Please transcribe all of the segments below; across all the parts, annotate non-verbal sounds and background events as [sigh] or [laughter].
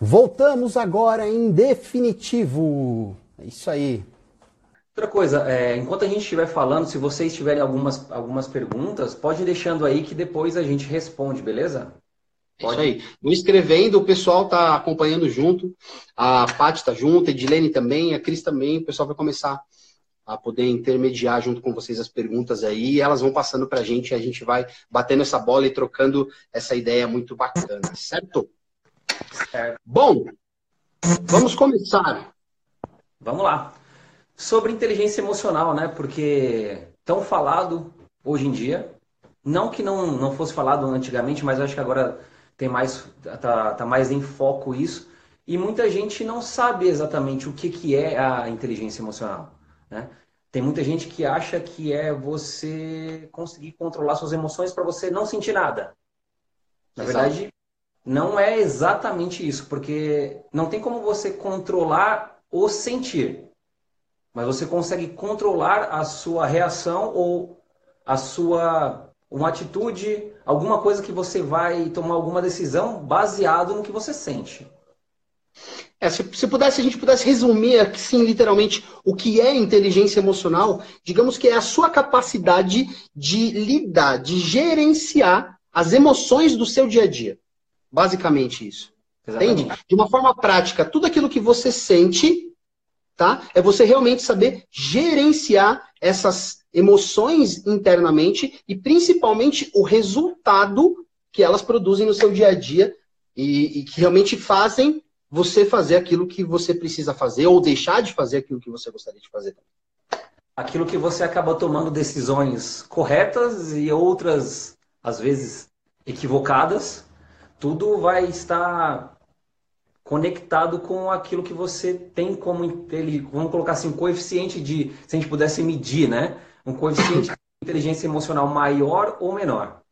Voltamos agora em definitivo. É isso aí. Outra coisa, é, enquanto a gente estiver falando, se vocês tiverem algumas, algumas perguntas, pode ir deixando aí que depois a gente responde, beleza? Pode. É isso aí. Vão escrevendo, o pessoal está acompanhando junto, a Paty está junto, a Edilene também, a Cris também, o pessoal vai começar a poder intermediar junto com vocês as perguntas aí, e elas vão passando para a gente, e a gente vai batendo essa bola e trocando essa ideia muito bacana, certo? Certo. Bom, vamos começar. Vamos lá. Sobre inteligência emocional, né? Porque tão falado hoje em dia, não que não, não fosse falado antigamente, mas acho que agora tem mais tá, tá mais em foco isso. E muita gente não sabe exatamente o que, que é a inteligência emocional. Né? Tem muita gente que acha que é você conseguir controlar suas emoções para você não sentir nada. Na Exato. verdade, não é exatamente isso, porque não tem como você controlar o sentir, mas você consegue controlar a sua reação ou a sua uma atitude, alguma coisa que você vai tomar alguma decisão baseado no que você sente. É, se, se, pudesse, a gente pudesse resumir assim, literalmente, o que é inteligência emocional, digamos que é a sua capacidade de lidar, de gerenciar as emoções do seu dia a dia. Basicamente isso. Exatamente. Entende? De uma forma prática, tudo aquilo que você sente, tá? É você realmente saber gerenciar essas emoções internamente e principalmente o resultado que elas produzem no seu dia a dia e, e, que realmente fazem você fazer aquilo que você precisa fazer ou deixar de fazer aquilo que você gostaria de fazer. Aquilo que você acaba tomando decisões corretas e outras, às vezes, equivocadas, tudo vai estar conectado com aquilo que você tem como, vamos colocar assim, um coeficiente de, se a gente pudesse medir, né? um coeficiente [coughs] de inteligência emocional maior ou menor.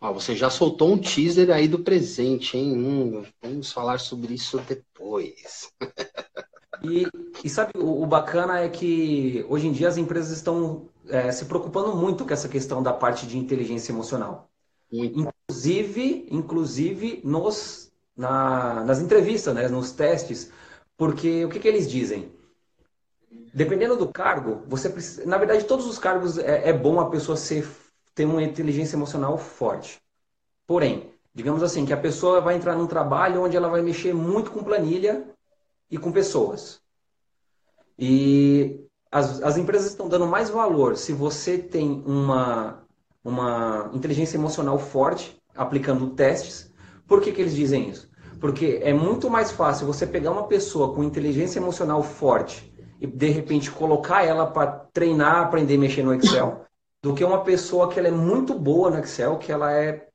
Ó, você já soltou um teaser aí do presente, hein? Hum, vamos falar sobre isso depois. e, e, sabe, o, o, bacana é que hoje em dia as empresas estão é, se preocupando muito com essa questão da parte de inteligência emocional. Muito. Inclusive, inclusive nos, na, nas entrevistas, né, nos testes, porque o que, que eles dizem? dependendo do cargo, você precisa, na verdade, todos os cargos é, é bom a pessoa ser, ter uma inteligência emocional forte. Porém, digamos assim, que a pessoa vai entrar num trabalho onde ela vai mexer muito com planilha e com pessoas. E as, as empresas estão dando mais valor se você tem uma, uma inteligência emocional forte, aplicando testes. Por que, que eles dizem isso? Porque é muito mais fácil você pegar uma pessoa com inteligência emocional forte e de repente colocar ela para treinar, aprender a mexer no Excel, do que uma pessoa que ela é muito boa no Excel, que ela é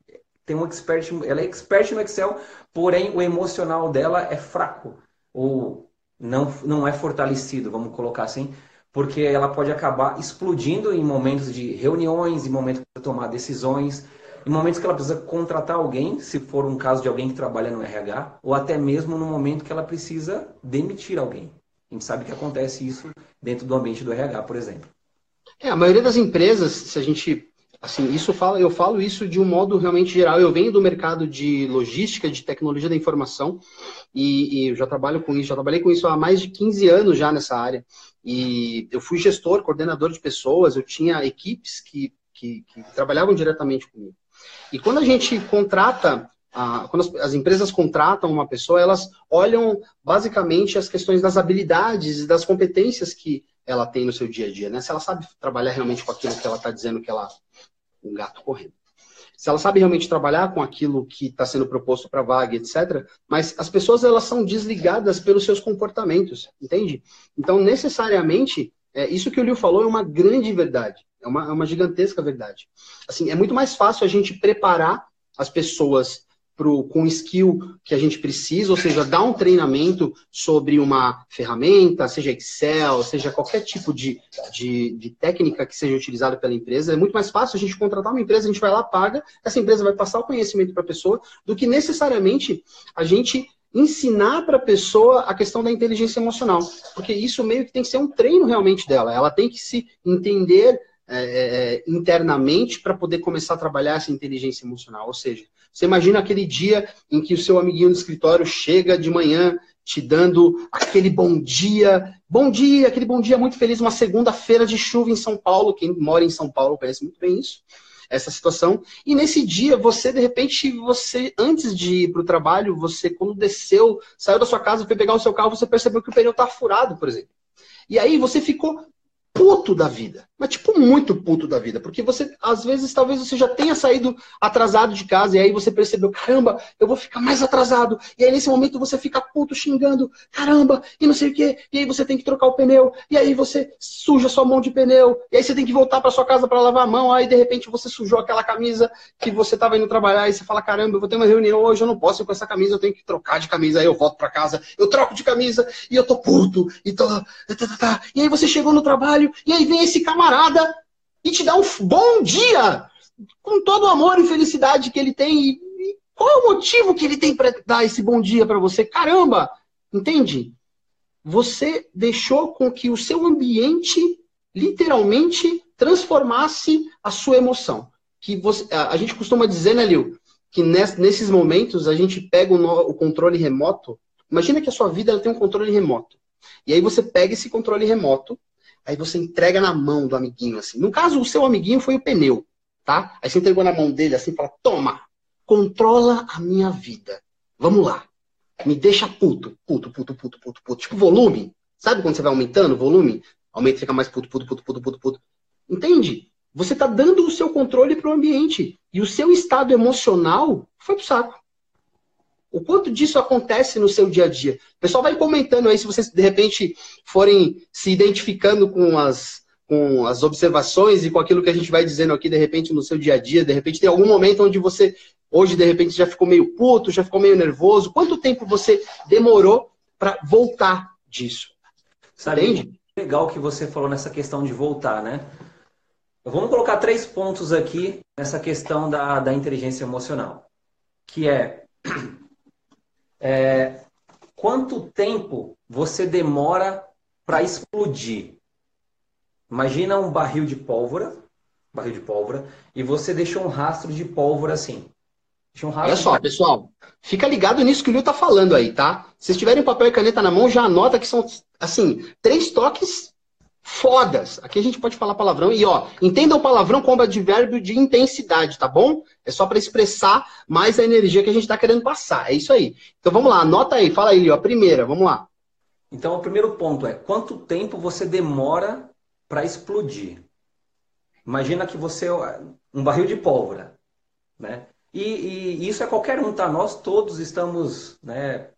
tem um expert, ela é expert no Excel, porém o emocional dela é fraco ou não não é fortalecido, vamos colocar assim, porque ela pode acabar explodindo em momentos de reuniões, em momentos de tomar decisões, em momentos que ela precisa contratar alguém, se for um caso de alguém que trabalha no RH, ou até mesmo no momento que ela precisa demitir alguém. A gente sabe que acontece isso dentro do ambiente do RH, por exemplo. É, a maioria das empresas, se a gente assim, isso fala, eu falo isso de um modo realmente geral. Eu venho do mercado de logística, de tecnologia da informação, e, e, já trabalho com isso, já trabalhei com isso há mais de 15 anos já nessa área. E eu fui gestor, coordenador de pessoas, eu tinha equipes que, que, que trabalhavam diretamente comigo. E quando a gente contrata a, quando as, as, empresas contratam uma pessoa, elas olham basicamente as questões das habilidades e das competências que ela tem no seu dia a dia, né? Se ela sabe trabalhar realmente com aquilo que ela está dizendo que ela. Um gato correndo. Se ela sabe realmente trabalhar com aquilo que está sendo proposto para a vaga, etc. Mas as pessoas elas são desligadas pelos seus comportamentos, entende? Então, necessariamente, é, isso que o Liu falou é uma grande verdade. É uma, é uma gigantesca verdade. Assim, é muito mais fácil a gente preparar as pessoas pro, com skill que a gente precisa, ou seja, dar um treinamento sobre uma ferramenta, seja Excel, seja qualquer tipo de, de, de, técnica que seja utilizada pela empresa. É muito mais fácil a gente contratar uma empresa, a gente vai lá, paga, essa empresa vai passar o conhecimento para a pessoa, do que necessariamente a gente ensinar para a pessoa a questão da inteligência emocional. Porque isso meio que tem que ser um treino realmente dela. Ela tem que se entender é, é, internamente para poder começar a trabalhar essa inteligência emocional. Ou seja, você imagina aquele dia em que o seu amiguinho do escritório chega de manhã te dando aquele bom dia, bom dia, aquele bom dia muito feliz, uma segunda-feira de chuva em São Paulo. Quem mora em São Paulo conhece muito bem isso, essa situação. E nesse dia, você, de repente, você, antes de ir para o trabalho, você, quando desceu, saiu da sua casa, foi pegar o seu carro, você percebeu que o pneu está furado, por exemplo. E aí você ficou puto da vida. Mas, tipo, muito puto da vida. Porque você, às vezes, talvez você já tenha saído atrasado de casa e aí você percebeu, caramba, eu vou ficar mais atrasado. E aí, nesse momento, você fica puto xingando, caramba, e não sei o quê. E aí você tem que trocar o pneu. E aí você suja sua mão de pneu. E aí você tem que voltar para sua casa para lavar a mão. Aí, de repente, você sujou aquela camisa que você estava indo trabalhar. E você fala, caramba, eu vou ter uma reunião hoje, eu não posso ir com essa camisa, eu tenho que trocar de camisa. Aí eu volto para casa, eu troco de camisa e eu tô puto. E, tô... e aí você chegou no trabalho e aí vem esse camarada e te dá um bom dia, com todo o amor e felicidade que ele tem. E, qual é o motivo que ele tem para dar esse bom dia para você? Caramba, entende? Você deixou com que o seu ambiente literalmente transformasse a sua emoção. Que você, a gente costuma dizer, né, Lil, que nesses momentos a gente pega o, controle remoto. Imagina que a sua vida tem um controle remoto. E aí você pega esse controle remoto Aí você entrega na mão do amiguinho, assim. No caso, o seu amiguinho foi o pneu, tá? Aí você entregou na mão dele, assim, fala: toma, controla a minha vida. Vamos lá. Me deixa puto, puto, puto, puto, puto, puto. Tipo volume. Sabe quando você vai aumentando o volume? Aumenta e fica mais puto, puto, puto, puto, puto, puto. Entende? Você está dando o seu controle para o ambiente. E o seu estado emocional foi pro saco. O quanto disso acontece no seu dia a dia? O pessoal vai comentando aí se vocês de repente forem se identificando com as, com as observações e com aquilo que a gente vai dizendo aqui de repente no seu dia a dia. De repente tem algum momento onde você hoje de repente já ficou meio puto, já ficou meio nervoso. Quanto tempo você demorou para voltar disso? Sabe, Entende? Legal que você falou nessa questão de voltar, né? Vamos colocar três pontos aqui nessa questão da, da inteligência emocional, que é é, quanto tempo você demora para explodir? Imagina um barril de pólvora, barril de pólvora, e você deixou um rastro de pólvora assim. Um Olha só, de... pessoal, fica ligado nisso que o Lio tá falando aí, tá? Se vocês tiverem papel e caneta na mão, já anota que são, assim, três toques fodas. Aqui a gente pode falar palavrão. E, ó, entenda o palavrão como advérbio de intensidade, tá bom? É só para expressar mais a energia que a gente está querendo passar. É isso aí. Então vamos lá, anota aí, fala aí, ó, primeira, vamos lá. Então o primeiro ponto é quanto tempo você demora para explodir. Imagina que você é um barril de pólvora, né? E, e, isso é qualquer um, tá? Nós todos estamos né,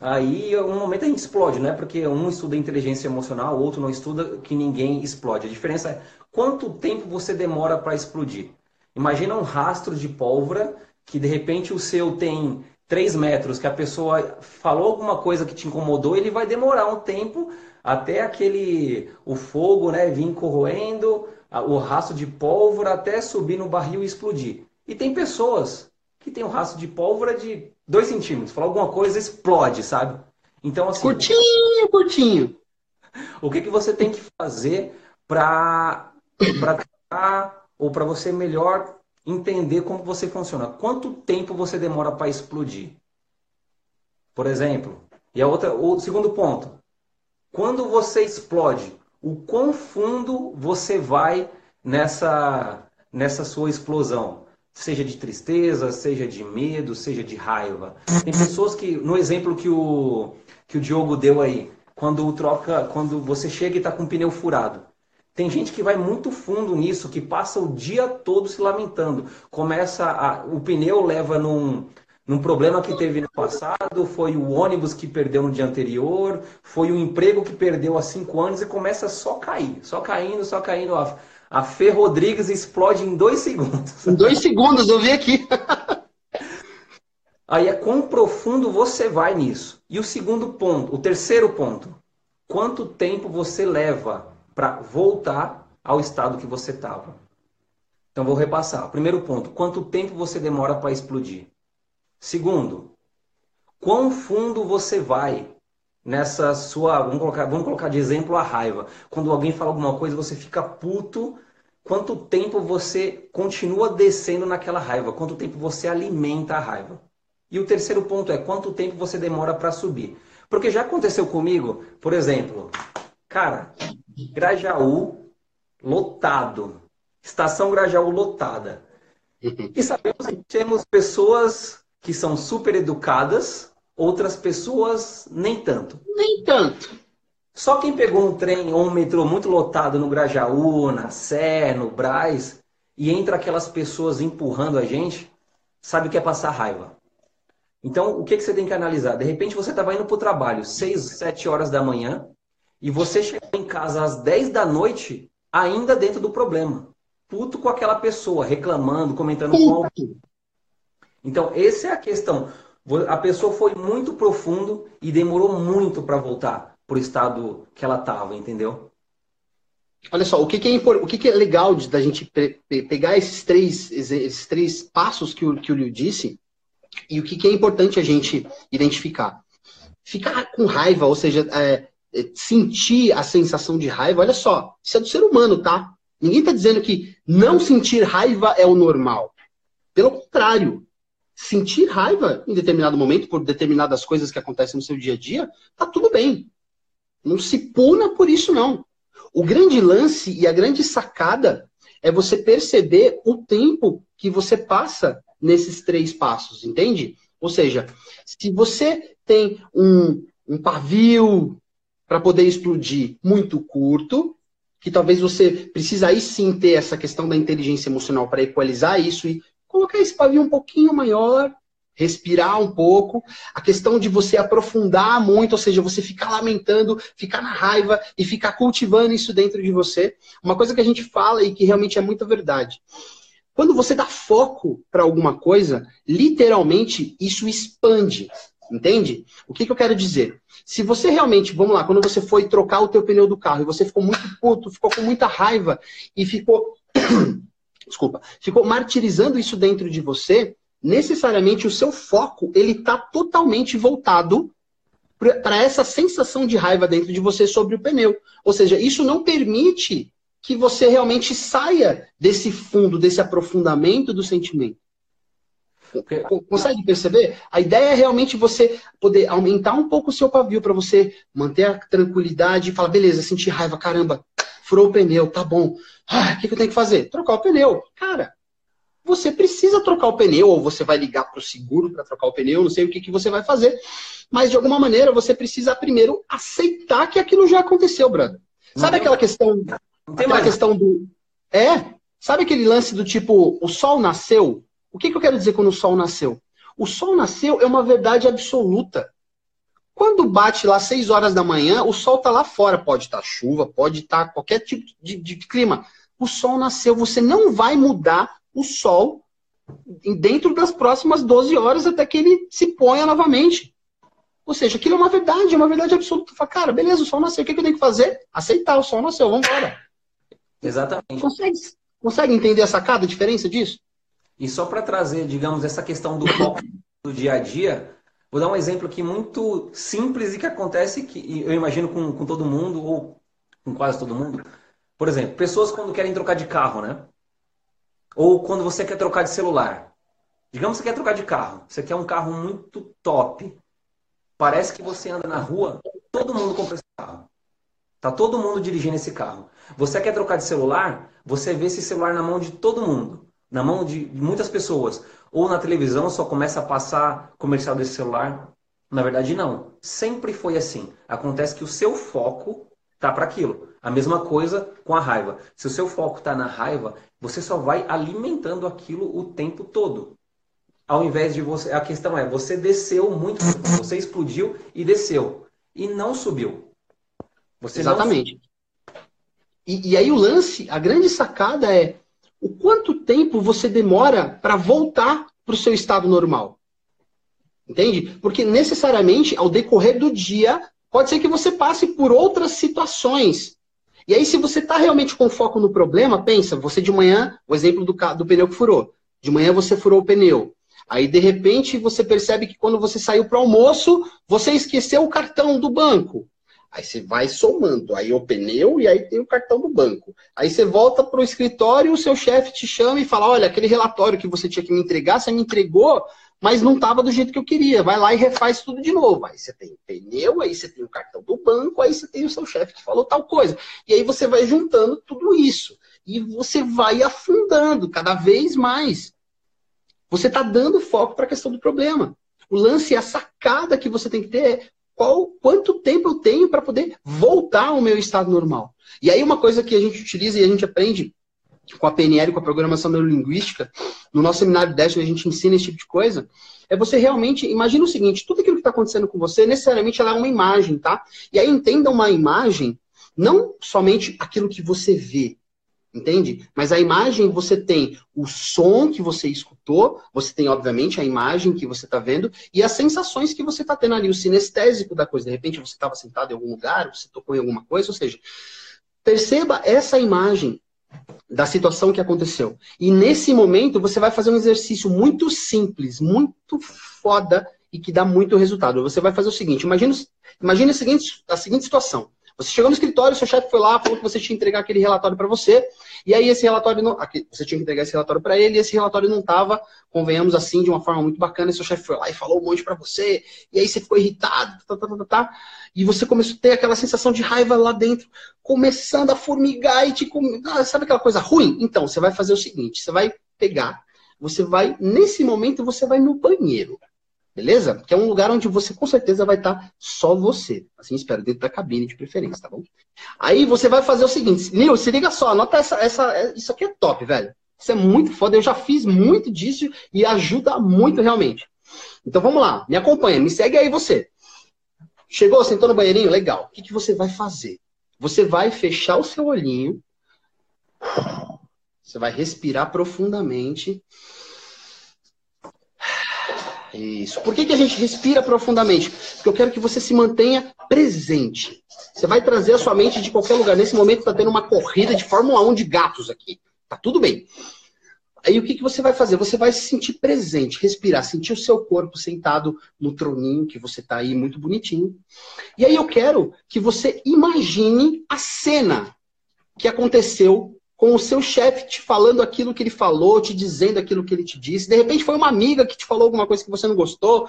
Aí, um momento a gente explode, né? Porque um estuda inteligência emocional, o outro não estuda, que ninguém explode. A diferença é quanto tempo você demora para explodir. Imagina um rastro de pólvora que de repente o seu tem 3 metros, que a pessoa falou alguma coisa que te incomodou, ele vai demorar um tempo até aquele o fogo, né, vir corroendo, o rastro de pólvora até subir no barril e explodir. E tem pessoas que tem um rastro de pólvora de dois centímetros. Falar alguma coisa, explode, sabe? Então, assim. Curtinho, curtinho. [laughs] O que, que você tem que fazer para para ou para você melhor entender como você funciona? Quanto tempo você demora para explodir? Por exemplo, e a outra, o segundo ponto. Quando você explode, o quão fundo você vai nessa nessa sua explosão? Seja de tristeza, seja de medo, seja de raiva. Tem pessoas que, no exemplo que o, que o Diogo deu aí, quando troca, quando você chega e está com o pneu furado. Tem gente que vai muito fundo nisso, que passa o dia todo se lamentando. Começa a, o pneu leva num, num problema que teve no passado, foi o ônibus que perdeu no dia anterior, foi o emprego que perdeu há cinco anos e começa só cair, só caindo, só caindo. Ó. A Fê Rodrigues explode em dois segundos. Em dois segundos, eu vi aqui. [laughs] Aí é quão profundo você vai nisso. E o segundo ponto, o terceiro ponto, quanto tempo você leva para voltar ao estado que você estava? Então vou repassar. Primeiro ponto, quanto tempo você demora para explodir? Segundo, quão fundo você vai nessa sua. Vamos colocar, vamos colocar de exemplo a raiva. Quando alguém fala alguma coisa, você fica puto quanto tempo você continua descendo naquela raiva, quanto tempo você alimenta a raiva. E o terceiro ponto é quanto tempo você demora para subir. Porque já aconteceu comigo, por exemplo, cara, Grajaú lotado, estação Grajaú lotada. [laughs] E sabemos que temos pessoas que são super educadas, outras pessoas nem tanto. Nem tanto. Só quem pegou um trem ou um metrô muito lotado no Grajaú, na Sé, no Braz, e entra aquelas pessoas empurrando a gente, sabe o que é passar raiva. Então, o que, que você tem que analisar? De repente, você estava indo para o trabalho 6, 7 horas da manhã e você chegou em casa às 10 da noite ainda dentro do problema. Puto com aquela pessoa, reclamando, comentando com alguém. Então, essa é a questão. A pessoa foi muito profundo e demorou muito para voltar para o estado que ela estava, entendeu? Olha só, o que, que é, o que, que é legal de, da gente pegar esses três, esses três passos que o, que o Liu disse e o que, que é importante a gente identificar. Ficar com raiva, ou seja, é, é sentir a sensação de raiva, olha só, isso é do ser humano, tá? Ninguém está dizendo que não sentir raiva é o normal. Pelo contrário, sentir raiva em determinado momento por determinadas coisas que acontecem no seu dia a dia, tá tudo bem. Não se puna por isso, não. O grande lance e a grande sacada é você perceber o tempo que você passa nesses três passos, entende? Ou seja, se você tem um, um pavio para poder explodir muito curto, que talvez você precisa aí sim ter essa questão da inteligência emocional para equalizar isso e colocar esse pavio um pouquinho maior, respirar um pouco, a questão de você aprofundar muito, ou seja, você ficar lamentando, ficar na raiva e ficar cultivando isso dentro de você. Uma coisa que a gente fala e que realmente é muita verdade. Quando você dá foco para alguma coisa, literalmente isso expande. Entende? O que, que, eu quero dizer? Se você realmente, vamos lá, quando você foi trocar o teu pneu do carro e você ficou muito puto, ficou com muita raiva e ficou desculpa, ficou martirizando isso dentro de você, necessariamente o seu foco ele está totalmente voltado para essa sensação de raiva dentro de você sobre o pneu. Ou seja, isso não permite que você realmente saia desse fundo, desse aprofundamento do sentimento. Consegue perceber? A ideia é realmente você poder aumentar um pouco o seu pavio para você manter a tranquilidade e falar, beleza, senti raiva, caramba, furou o pneu, tá bom. Ah, o que, que eu tenho que fazer? Trocar o pneu. Cara, você precisa trocar o pneu, ou você vai ligar para o seguro para trocar o pneu, não sei o que, que você vai fazer. Mas de alguma maneira você precisa primeiro aceitar que aquilo já aconteceu, brother. Sabe aquela questão. Aquela questão do. É? Sabe aquele lance do tipo, o sol nasceu? O que, que eu quero dizer quando o sol nasceu? O sol nasceu é uma verdade absoluta. Quando bate lá 6 horas da manhã, o sol está lá fora. Pode estar tá chuva, pode estar tá qualquer tipo de, de, clima. O sol nasceu. Você não vai mudar o sol dentro das próximas 12 horas até que ele se ponha novamente. Ou seja, aquilo é uma verdade, é uma verdade absoluta. Fala, cara, beleza, o sol nasceu. O que, que eu tenho que fazer? Aceitar, o sol nasceu, vamos embora. Exatamente. Consegue, consegue entender a sacada, a diferença disso? E só para trazer, digamos, essa questão do foco do dia a dia, Vou dar um exemplo aqui muito simples e que acontece, que eu imagino com, com todo mundo, ou com quase todo mundo. Por exemplo, pessoas quando querem trocar de carro, né? Ou quando você quer trocar de celular. Digamos que você quer trocar de carro. Você quer um carro muito top. Parece que você anda na rua, todo mundo compra esse carro. Tá todo mundo dirigindo esse carro. Você quer trocar de celular, você vê esse celular na mão de todo mundo, na mão de muitas pessoas ou na televisão só começa a passar comercial desse celular. Na verdade, não. Sempre foi assim. Acontece que o seu foco tá para aquilo. A mesma coisa com a raiva. Se o seu foco está na raiva, você só vai alimentando aquilo o tempo todo. Ao invés de você. A questão é, você desceu muito, você explodiu e desceu. E não subiu. Você Exatamente. Não... E, e aí o lance, a grande sacada é o quanto tempo você demora para voltar para o seu estado normal. Entende? Porque necessariamente, ao decorrer do dia, pode ser que você passe por outras situações. E aí, se você está realmente com foco no problema, pensa, você de manhã, o exemplo do, do pneu que furou. De manhã você furou o pneu. Aí, de repente, você percebe que quando você saiu para o almoço, você esqueceu o cartão do banco. Aí você vai somando. Aí o pneu e aí tem o cartão do banco. Aí você volta para o escritório, o seu chefe te chama e fala: olha, aquele relatório que você tinha que me entregar, você me entregou, mas não estava do jeito que eu queria. Vai lá e refaz tudo de novo. Aí você tem o pneu, aí você tem o cartão do banco, aí você tem o seu chefe que falou tal coisa. E aí você vai juntando tudo isso. E você vai afundando cada vez mais. Você está dando foco para a questão do problema. O lance, a sacada que você tem que ter é qual, quanto tempo eu tenho para poder voltar ao meu estado normal. E aí uma coisa que a gente utiliza e a gente aprende com a PNL, com a programação neurolinguística, no nosso seminário Dash, a gente ensina esse tipo de coisa, é você realmente, imagina o seguinte, tudo aquilo que está acontecendo com você, necessariamente ela é uma imagem, tá? E aí entenda uma imagem, não somente aquilo que você vê, Entende? Mas a imagem você tem o som que você escutou, você tem, obviamente, a imagem que você está vendo e as sensações que você está tendo ali, o sinestésico da coisa. De repente você estava sentado em algum lugar, você tocou em alguma coisa, ou seja, perceba essa imagem da situação que aconteceu. E nesse momento você vai fazer um exercício muito simples, muito foda e que dá muito resultado. Você vai fazer o seguinte: imagine, imagine a, seguinte, a seguinte situação. Você chegou no escritório, seu chefe foi lá, falou que você tinha que entregar aquele relatório para você, e aí esse relatório não. Aqui, você tinha que entregar esse relatório para ele, e esse relatório não estava, convenhamos assim, de uma forma muito bacana, e seu chefe foi lá e falou um monte para você, e aí você ficou irritado, tá, tá, tá, tá, tá, e você começou a ter aquela sensação de raiva lá dentro, começando a formigar e te. Ah, sabe aquela coisa ruim? Então, você vai fazer o seguinte: você vai pegar, você vai, nesse momento, você vai no banheiro. Beleza? Que é um lugar onde você com certeza vai estar só você. Assim espero, dentro da cabine de preferência, tá bom? Aí você vai fazer o seguinte, Nil, se liga só, anota essa, essa. Isso aqui é top, velho. Isso é muito foda. Eu já fiz muito disso e ajuda muito realmente. Então vamos lá, me acompanha, me segue aí você. Chegou, sentou no banheirinho? Legal. O que, que você vai fazer? Você vai fechar o seu olhinho. Você vai respirar profundamente. Isso. Por que, que a gente respira profundamente? Porque eu quero que você se mantenha presente. Você vai trazer a sua mente de qualquer lugar. Nesse momento está tendo uma corrida de Fórmula 1 de gatos aqui. Tá tudo bem. Aí o que, que você vai fazer? Você vai se sentir presente, respirar, sentir o seu corpo sentado no troninho que você está aí muito bonitinho. E aí eu quero que você imagine a cena que aconteceu com o seu chefe te falando aquilo que ele falou, te dizendo aquilo que ele te disse. De repente foi uma amiga que te falou alguma coisa que você não gostou.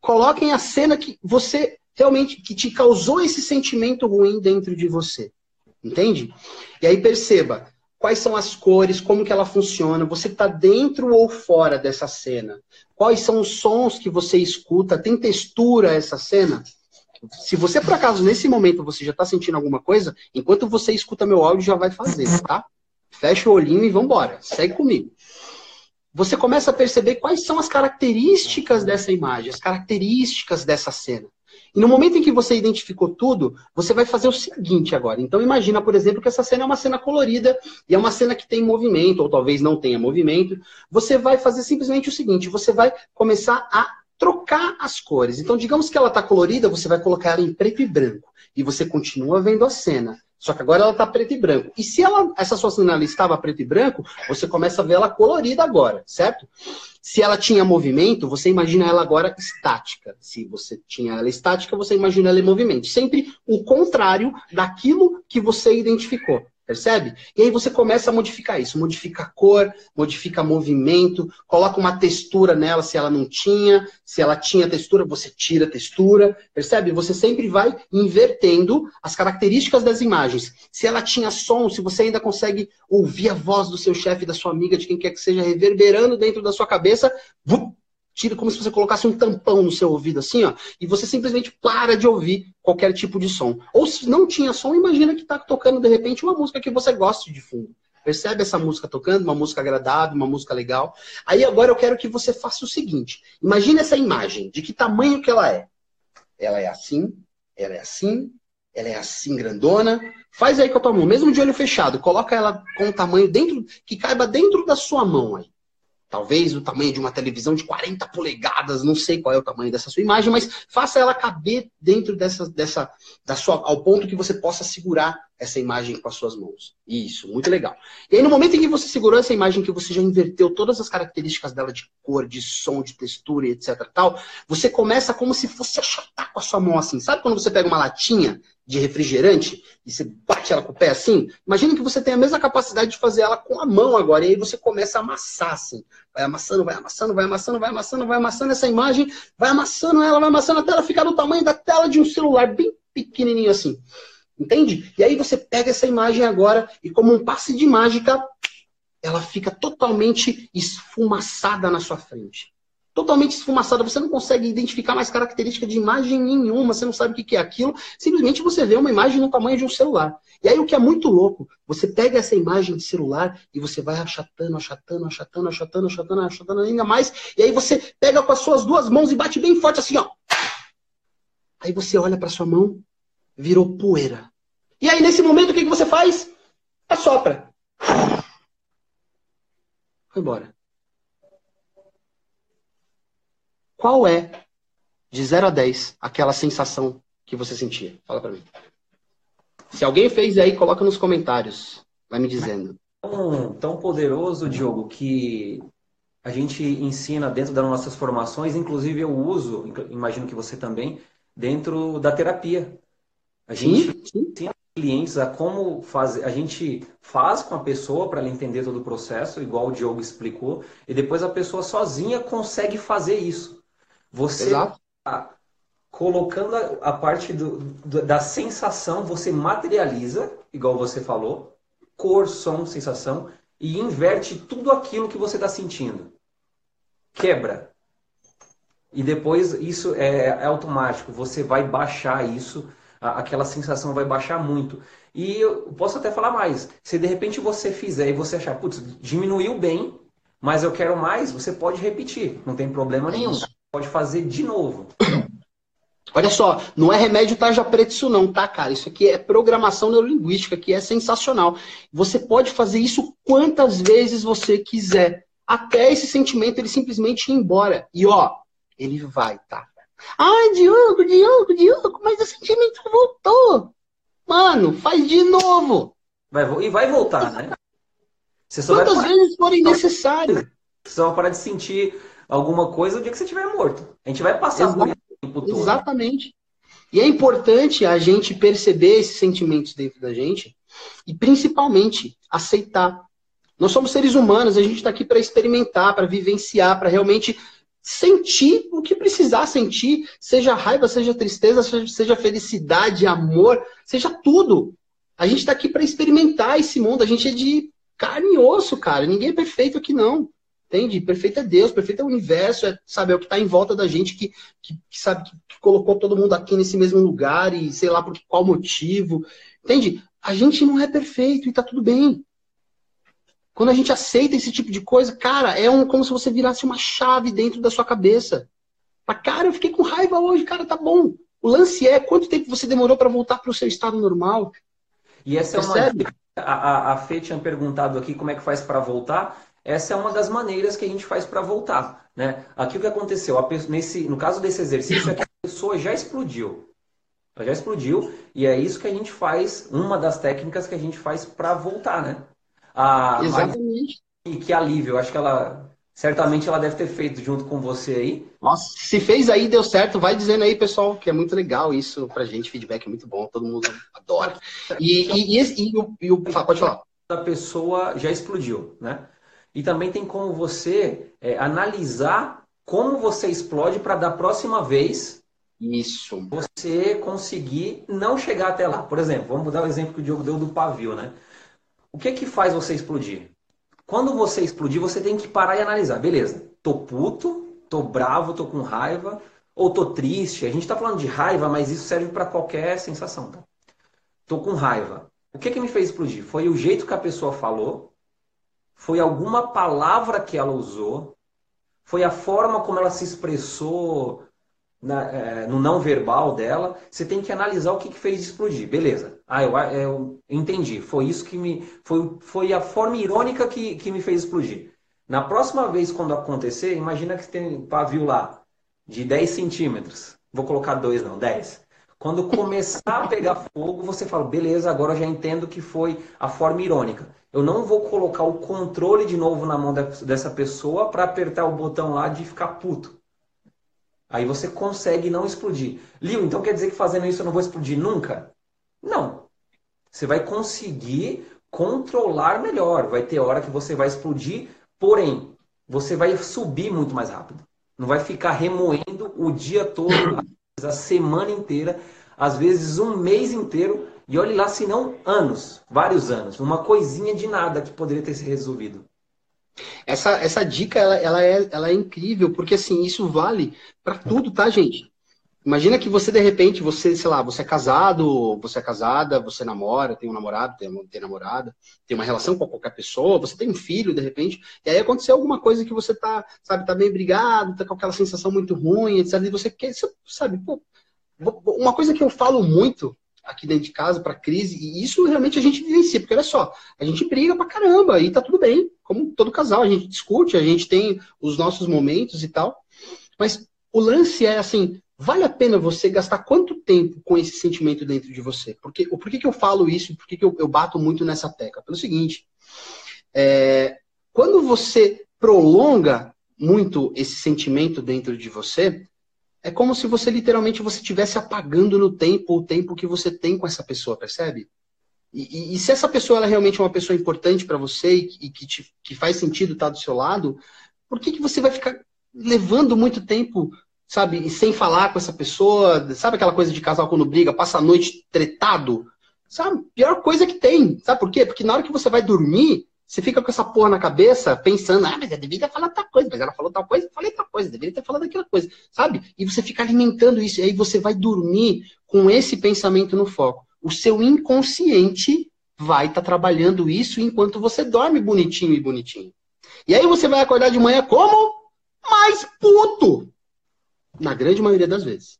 Coloquem a cena que você realmente que te causou esse sentimento ruim dentro de você. Entende? E aí perceba quais são as cores, como que ela funciona, você está dentro ou fora dessa cena. Quais são os sons que você escuta, tem textura essa cena? Se você, por acaso, nesse momento, você já está sentindo alguma coisa, enquanto você escuta meu áudio, já vai fazer, tá? Fecha o olhinho e vambora. Segue comigo. Você começa a perceber quais são as características dessa imagem, as características dessa cena. E no momento em que você identificou tudo, você vai fazer o seguinte agora. Então imagina, por exemplo, que essa cena é uma cena colorida e é uma cena que tem movimento, ou talvez não tenha movimento. Você vai fazer simplesmente o seguinte: você vai começar a trocar as cores. Então, digamos que ela está colorida, você vai colocar ela em preto e branco. E você continua vendo a cena. Só que agora ela está preto e branco. E se ela, essa sua cena estava preto e branco, você começa a ver ela colorida agora, certo? Se ela tinha movimento, você imagina ela agora estática. Se você tinha ela estática, você imagina ela em movimento. Sempre o contrário daquilo que você identificou. Percebe? E aí você começa a modificar isso. Modifica a cor, modifica movimento, coloca uma textura nela se ela não tinha. Se ela tinha textura, você tira a textura. Percebe? Você sempre vai invertendo as características das imagens. Se ela tinha som, se você ainda consegue ouvir a voz do seu chefe, da sua amiga, de quem quer que seja, reverberando dentro da sua cabeça, tira como se você colocasse um tampão no seu ouvido, assim, ó, e você simplesmente para de ouvir qualquer tipo de som. Ou se não tinha som, imagina que está tocando de repente uma música que você gosta de fundo. Percebe essa música tocando, uma música agradável, uma música legal. Aí agora eu quero que você faça o seguinte: imagine essa imagem, de que tamanho que ela é. Ela é assim, ela é assim, ela é assim grandona. Faz aí com a tua mão, mesmo de olho fechado, coloca ela com o tamanho dentro, que caiba dentro da sua mão aí. Talvez o tamanho de uma televisão de 40 polegadas, não sei qual é o tamanho dessa sua imagem, mas faça ela caber dentro dessa, dessa da sua, ao ponto que você possa segurar essa imagem com as suas mãos. Isso, muito legal. E aí, no momento em que você segurou essa imagem, que você já inverteu todas as características dela de cor, de som, de textura etc. tal, você começa como se fosse achatar com a sua mão assim. Sabe quando você pega uma latinha de refrigerante e você bate ela com o pé assim? Imagina que você tem a mesma capacidade de fazer ela com a mão agora. E aí você começa a amassar assim. Vai amassando, vai amassando, vai amassando, vai amassando, vai amassando essa imagem, vai amassando ela, vai amassando até ela ficar do tamanho da tela de um celular, bem pequenininho assim. Entende? E aí você pega essa imagem agora e, como um passe de mágica, ela fica totalmente esfumaçada na sua frente. Totalmente esfumaçada. Você não consegue identificar mais característica de imagem nenhuma, você não sabe o que é aquilo. Simplesmente você vê uma imagem no tamanho de um celular. E aí o que é muito louco, você pega essa imagem de celular e você vai achatando, achatando, achatando, achatando, achatando, achatando ainda mais. E aí você pega com as suas duas mãos e bate bem forte assim, ó. Aí você olha para sua mão virou poeira. E aí, nesse momento, o que, que você faz? Assopra. Foi embora. Qual é, de 0 a 10, aquela sensação que você sentia? Fala para mim. Se alguém fez aí, coloca nos comentários. Vai me dizendo. Tão, tão poderoso, Diogo, que a gente ensina dentro das nossas formações, inclusive eu uso, imagino que você também, dentro da terapia. A gente ensina clientes a como fazer, a gente faz com a pessoa para ela entender todo o processo, igual o Diogo explicou, e depois a pessoa sozinha consegue fazer isso. Você tá colocando a, parte do, do, da sensação, você materializa, igual você falou, cor, som, sensação, e inverte tudo aquilo que você está sentindo. Quebra. E depois isso é, é automático, você vai baixar isso aquela sensação vai baixar muito. E eu posso até falar mais. Se de repente você fizer e você achar, putz, diminuiu bem, mas eu quero mais, você pode repetir, não tem problema nenhum. Pode fazer de novo. Olha só, não é remédio tarja preta isso não, tá, cara? Isso aqui é programação neurolinguística, que é sensacional. Você pode fazer isso quantas vezes você quiser, até esse sentimento ele simplesmente ir embora. E ó, ele vai, tá? Ai, Diogo, Diogo, Diogo, mas o sentimento voltou. Mano, faz de novo. Vai, e vai voltar, né? Você só Quantas vai... vezes forem necessário. Você vai parar de sentir alguma coisa no dia que você estiver morto. A gente vai passar por isso tempo todo. Exatamente. E é importante a gente perceber esses sentimentos dentro da gente e principalmente aceitar. Nós somos seres humanos, a gente está aqui para experimentar, para vivenciar, para realmente sentir o que precisar sentir, seja raiva, seja tristeza, seja felicidade, amor, seja tudo. A gente está aqui para experimentar esse mundo, a gente é de carne e osso, cara. Ninguém é perfeito aqui, não. Entende? Perfeito é Deus, perfeito é o universo, é, sabe, é o que está em volta da gente que, que, que sabe, que, que colocou todo mundo aqui nesse mesmo lugar e sei lá por qual motivo. Entende? A gente não é perfeito e tá tudo bem. Quando a gente aceita esse tipo de coisa, cara, é um, como se você virasse uma chave dentro da sua cabeça. Mas, cara, eu fiquei com raiva hoje, cara, tá bom. O lance é quanto tempo você demorou para voltar para o seu estado normal. E essa Percebe? é uma. A, a Fê tinha perguntado aqui como é que faz para voltar. Essa é uma das maneiras que a gente faz para voltar. Né? Aqui o que aconteceu? Pessoa, nesse, no caso desse exercício, é que a pessoa já explodiu. Ela já explodiu. E é isso que a gente faz, uma das técnicas que a gente faz para voltar, né? A Exatamente. E que alívio. Acho que ela certamente ela deve ter feito junto com você aí. Nossa, se fez aí, deu certo, vai dizendo aí, pessoal, que é muito legal isso pra gente, feedback é muito bom, todo mundo adora. E, e, e, e, o, e o, pode falar. A pessoa já explodiu, né? E também tem como você é, analisar como você explode para da próxima vez isso. Você conseguir não chegar até lá. Por exemplo, vamos dar o exemplo que o Diogo deu do pavio, né? O que que faz você explodir? Quando você explodir, você tem que parar e analisar. Beleza, tô puto, tô bravo, tô com raiva, ou tô triste. A gente está falando de raiva, mas isso serve para qualquer sensação. Tá? Tô com raiva. O que que me fez explodir? Foi o jeito que a pessoa falou, foi alguma palavra que ela usou, foi a forma como ela se expressou na, é, no não verbal dela, você tem que analisar o que, que fez explodir. Beleza. Ah, eu, eu, entendi. Foi isso que me. Foi, foi a forma irônica que, que me fez explodir. Na próxima vez, quando acontecer, imagina que tem pavio lá de 10 centímetros. Vou colocar dois, não, 10. Quando começar a pegar fogo, você fala, beleza, agora eu já entendo que foi a forma irônica. Eu não vou colocar o controle de novo na mão dessa pessoa para apertar o botão lá de ficar puto. Aí você consegue não explodir. Lio, então quer dizer que fazendo isso eu não vou explodir nunca? Não. Você vai conseguir controlar melhor. Vai ter hora que você vai explodir, porém, você vai subir muito mais rápido. Não vai ficar remoendo o dia todo, [clears throat] a semana inteira, às vezes um mês inteiro e olhe lá, se não anos, vários anos, uma coisinha de nada que poderia ter se resolvido. Essa, essa dica ela, ela, é, ela é incrível, porque assim, isso vale para tudo, tá, gente? Imagina que você, de repente, você, sei lá, você é casado, você é casada, você namora, tem um namorado, tem, tem namorada, tem uma relação com qualquer pessoa, você tem um filho, de repente, e aí aconteceu alguma coisa que você tá, sabe, tá bem brigado, tá com aquela sensação muito ruim, etc. E você quer, sabe, pô, uma coisa que eu falo muito aqui dentro de casa para crise, e isso realmente a gente vivencia, porque olha só, a gente briga pra caramba e tá tudo bem, como todo casal, a gente discute, a gente tem os nossos momentos e tal, mas o lance é assim, vale a pena você gastar quanto tempo com esse sentimento dentro de você? Porque, por que, que eu falo isso? Por que, que eu, eu bato muito nessa tecla? Pelo seguinte, é, quando você prolonga muito esse sentimento dentro de você, é como se você literalmente você estivesse apagando no tempo o tempo que você tem com essa pessoa, percebe? E, e, e se essa pessoa ela é realmente uma pessoa importante para você e, e que, te, que faz sentido estar do seu lado, por que, que você vai ficar levando muito tempo, sabe, sem falar com essa pessoa? Sabe aquela coisa de casal quando briga, passa a noite tretado? Sabe? Pior coisa que tem. Sabe por quê? Porque na hora que você vai dormir, você fica com essa porra na cabeça, pensando, ah, mas eu deveria falado tal coisa, mas ela falou tal coisa, eu falei tal coisa, deveria ter falado aquela coisa, sabe? E você fica alimentando isso, e aí você vai dormir com esse pensamento no foco. O seu inconsciente vai estar tá trabalhando isso enquanto você dorme bonitinho e bonitinho. E aí você vai acordar de manhã como? Mais puto! Na grande maioria das vezes.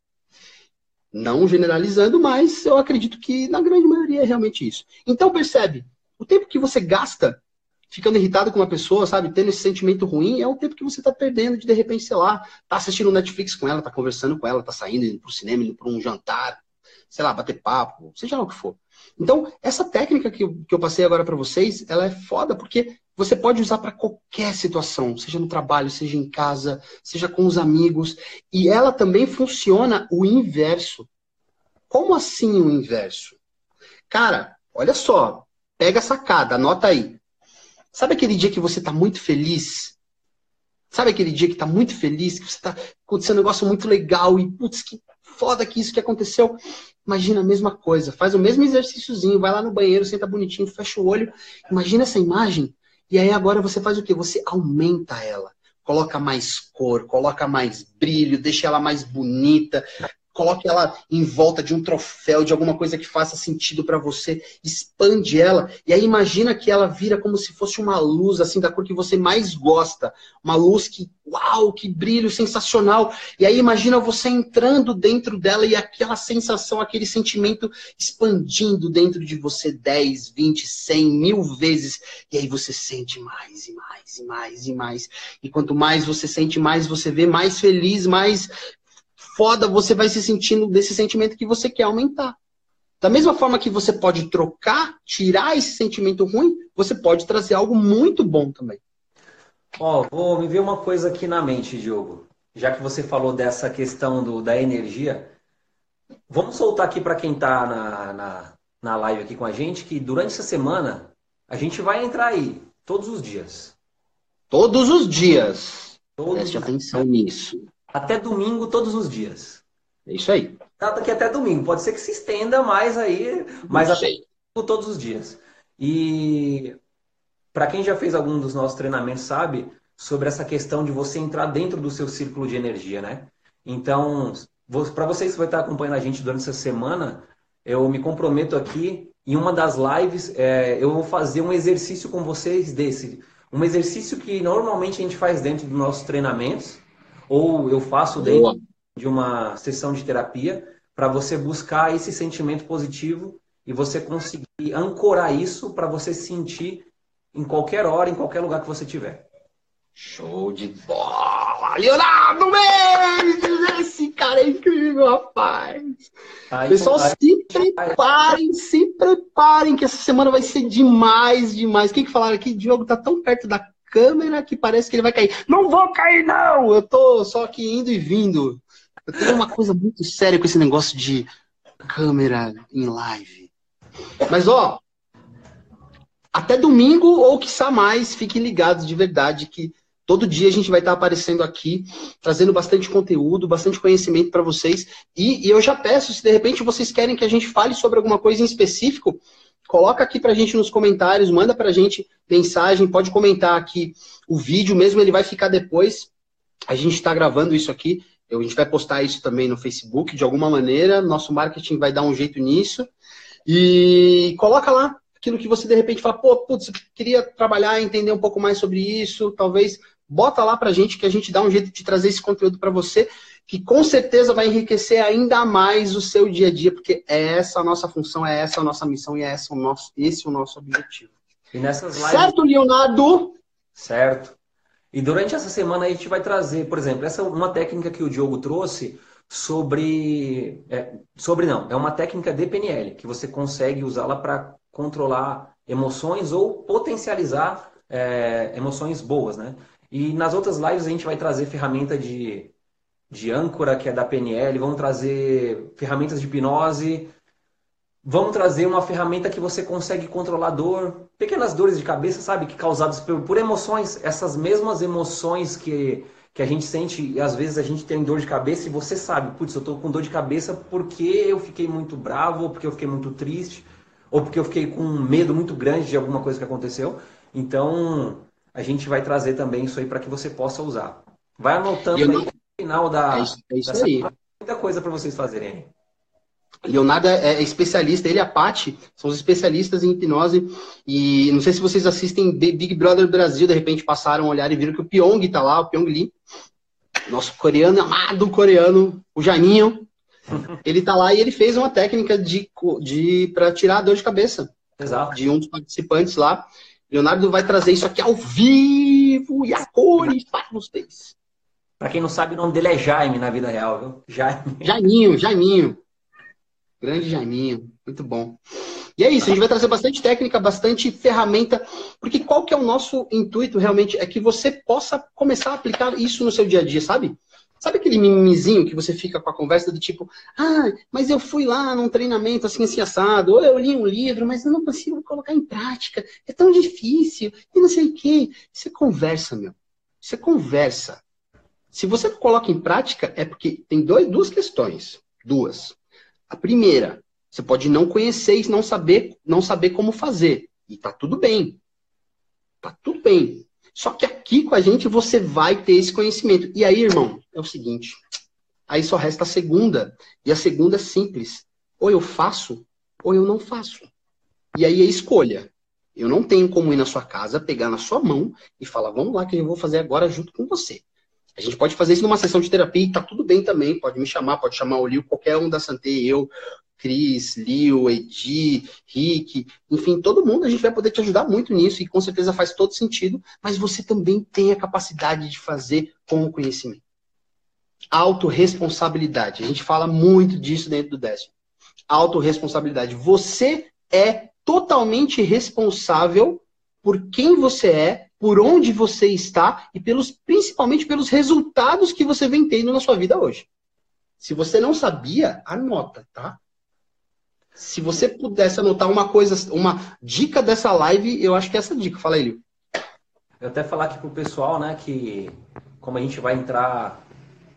Não generalizando, mas eu acredito que na grande maioria é realmente isso. Então percebe, o tempo que você gasta ficando irritado com uma pessoa, sabe, tendo esse sentimento ruim, é o tempo que você está perdendo de, de repente, sei lá, tá assistindo Netflix com ela, tá conversando com ela, tá saindo, indo pro cinema, indo para um jantar, sei lá, bater papo, seja lá o que for. Então, essa técnica que que eu passei agora para vocês, ela é foda porque você pode usar para qualquer situação, seja no trabalho, seja em casa, seja com os amigos, e ela também funciona o inverso. Como assim o inverso? Cara, olha só, pega a sacada, anota aí. Sabe aquele dia que você está muito feliz? Sabe aquele dia que está muito feliz, que você está acontecendo um negócio muito legal e, putz, que foda que isso que aconteceu. Imagina a mesma coisa, faz o mesmo exercíciozinho, vai lá no banheiro, senta bonitinho, fecha o olho, imagina essa imagem. E aí agora você faz o quê? Você aumenta ela coloca mais cor, coloca mais brilho, deixa ela mais bonita, coloque ela em volta de um troféu, de alguma coisa que faça sentido para você, expande ela, e aí imagina que ela vira como se fosse uma luz, assim, da cor que você mais gosta, uma luz que, uau, que brilho sensacional, e aí imagina você entrando dentro dela e aquela sensação, aquele sentimento expandindo dentro de você 10, 20, 100, mil vezes, e aí você sente mais e mais e mais e mais, e quanto mais você sente, mais você vê, mais feliz, mais foda, você vai se sentindo desse sentimento que você quer aumentar. Da mesma forma que você pode trocar, tirar esse sentimento ruim, você pode trazer algo muito bom também. Ó, oh, vou me ver uma coisa aqui na mente, Diogo. Já que você falou dessa questão do, da energia, vamos soltar aqui para quem está na, na, na live aqui com a gente, que durante essa semana a gente vai entrar aí, todos os dias. Todos os dias. Todos Preste atenção nisso. Até domingo, todos os dias. É isso aí. Data que até domingo. Pode ser que se estenda mais aí, mas até domingo, todos os dias. E para quem já fez algum dos nossos treinamentos sabe sobre essa questão de você entrar dentro do seu círculo de energia, né? Então, para vocês que vai estar acompanhando a gente durante essa semana, eu me comprometo aqui em uma das lives, é, eu vou fazer um exercício com vocês desse. Um exercício que normalmente a gente faz dentro dos nossos treinamentos, ou eu faço dentro Boa. de uma sessão de terapia para você buscar esse sentimento positivo e você conseguir ancorar isso para você sentir em qualquer hora, em qualquer lugar que você tiver. Show de bola! Leonardo Mendes! Esse cara é incrível, rapaz. Aí, Pessoal, aí, se preparem, se preparem, que essa semana vai ser demais, demais. Quem que falaram aqui? O Diogo tá tão perto da câmera que parece que ele vai cair. Não vou cair, não! Eu tô só aqui indo e vindo. Eu tenho uma coisa muito séria com esse negócio de câmera em live. Mas, ó, até domingo ou quiçá mais, fiquem ligados de verdade que todo dia a gente vai estar aparecendo aqui, trazendo bastante conteúdo, bastante conhecimento para vocês. E, e, eu já peço, se de repente vocês querem que a gente fale sobre alguma coisa em específico, coloca aqui para a gente nos comentários, manda para a gente mensagem, pode comentar aqui o vídeo, mesmo ele vai ficar depois. A gente está gravando isso aqui, a gente vai postar isso também no Facebook de alguma maneira, nosso marketing vai dar um jeito nisso. E coloca lá aquilo que você de repente fala, pô, putz, queria trabalhar, entender um pouco mais sobre isso, talvez bota lá pra gente que a gente dá um jeito de trazer esse conteúdo para você, que com certeza vai enriquecer ainda mais o seu dia a dia, porque é essa a nossa função, é essa a nossa missão e é essa o nosso, esse o nosso objetivo. E nessas lives... Certo, Leonardo? Certo. E durante essa semana a gente vai trazer, por exemplo, essa é uma técnica que o Diogo trouxe sobre. É, sobre não, é uma técnica de PNL, que você consegue usá-la para controlar emoções ou potencializar é, emoções boas, né? E nas outras lives a gente vai trazer ferramenta de, de âncora, que é da PNL, vamos trazer ferramentas de hipnose, vamos trazer uma ferramenta que você consegue controlar dor, pequenas dores de cabeça, sabe, que causadas por, por emoções, essas mesmas emoções que, que a gente sente, e às vezes a gente tem dor de cabeça e você sabe, putz, eu tô com dor de cabeça porque eu fiquei muito bravo, ou porque eu fiquei muito triste, ou porque eu fiquei com um medo muito grande de alguma coisa que aconteceu. Então, a gente vai trazer também isso aí para que você possa usar. Vai anotando aí no final da. É isso, é isso aí. Muita coisa para vocês fazerem. Leonardo é, é especialista, ele e a Paty são os especialistas em hipnose. E não sei se vocês assistem Big Brother Brasil, de repente passaram a olhar e viram que o Pyong tá lá, o Pyong Lee, nosso coreano, amado coreano, o Janinho, ele tá lá e ele fez uma técnica de, de para tirar a dor de cabeça. Exato. De um dos participantes lá. Leonardo vai trazer isso aqui ao vivo e a cores para vocês. Para quem não sabe, o nome dele é Jaime na vida real, viu? Jaime. Jaiminho, Jaiminho. Grande Jaiminho. Muito bom. E é isso, a gente vai trazer bastante técnica, bastante ferramenta, porque qual que é o nosso intuito realmente? É que você possa começar a aplicar isso no seu dia a dia, sabe? Sabe aquele mimizinho que você fica com a conversa do tipo, ah, mas eu fui lá num treinamento assim, assim assado, ou eu li um livro, mas eu não consigo colocar em prática, é tão difícil, e não sei o quê. Você conversa, meu. Você conversa. Se você coloca em prática, é porque tem dois, duas questões. Duas. A primeira, você pode não conhecer e não saber, não saber como fazer. E tá tudo bem. Tá tudo bem. Só que aqui com a gente você vai ter esse conhecimento. E aí, irmão, é o seguinte: aí só resta a segunda. E a segunda é simples: ou eu faço, ou eu não faço. E aí é escolha. Eu não tenho como ir na sua casa, pegar na sua mão e falar, vamos lá, que eu vou fazer agora junto com você. A gente pode fazer isso numa sessão de terapia e tá tudo bem também. Pode me chamar, pode chamar o Lio, qualquer um da Santé, eu, Cris, Lio, Edi, Rick, enfim, todo mundo, a gente vai poder te ajudar muito nisso e com certeza faz todo sentido, mas você também tem a capacidade de fazer com o conhecimento. Autoresponsabilidade. A gente fala muito disso dentro do décimo. Autoresponsabilidade. Você é totalmente responsável por quem você é, por onde você está e pelos, principalmente pelos resultados que você vem tendo na sua vida hoje. Se você não sabia, anota, tá? Se você pudesse anotar uma coisa, uma dica dessa live, eu acho que é essa dica. Fala aí, Lio. Eu até falar aqui pro pessoal, né, que como a gente vai entrar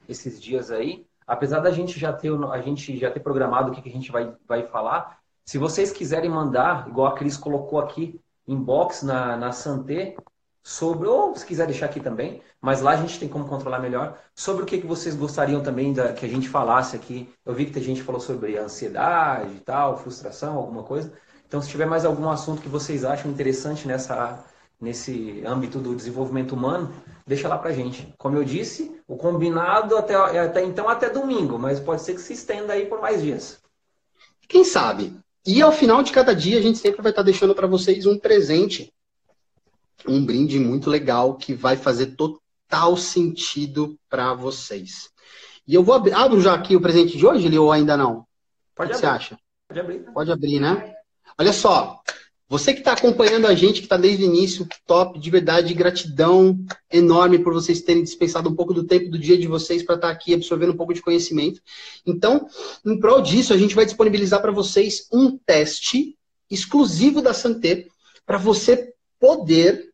esses dias aí, apesar da gente já ter a gente já ter programado o que, a gente vai, vai falar, se vocês quiserem mandar, igual a Cris colocou aqui, inbox na, na Santé, sobre, ou se quiser deixar aqui também, mas lá a gente tem como controlar melhor, sobre o que, que vocês gostariam também da, que a gente falasse aqui. Eu vi que tem gente que falou sobre ansiedade e tal, frustração, alguma coisa. Então, se tiver mais algum assunto que vocês acham interessante nessa, nesse âmbito do desenvolvimento humano, deixa lá pra gente. Como eu disse, o combinado até, até então até domingo, mas pode ser que se estenda aí por mais dias. Quem sabe? E ao final de cada dia, a gente sempre vai estar deixando para vocês um presente um brinde muito legal que vai fazer total sentido para vocês. E eu vou abrir, abro já aqui o presente de hoje, ou ainda não? Pode o que abrir. você acha? Pode abrir. Pode abrir, né? Olha só, você que está acompanhando a gente, que está desde o início, top, de verdade, gratidão enorme por vocês terem dispensado um pouco do tempo do dia de vocês para estar tá aqui absorvendo um pouco de conhecimento. Então, em prol disso, a gente vai disponibilizar para vocês um teste exclusivo da Santé para você poder,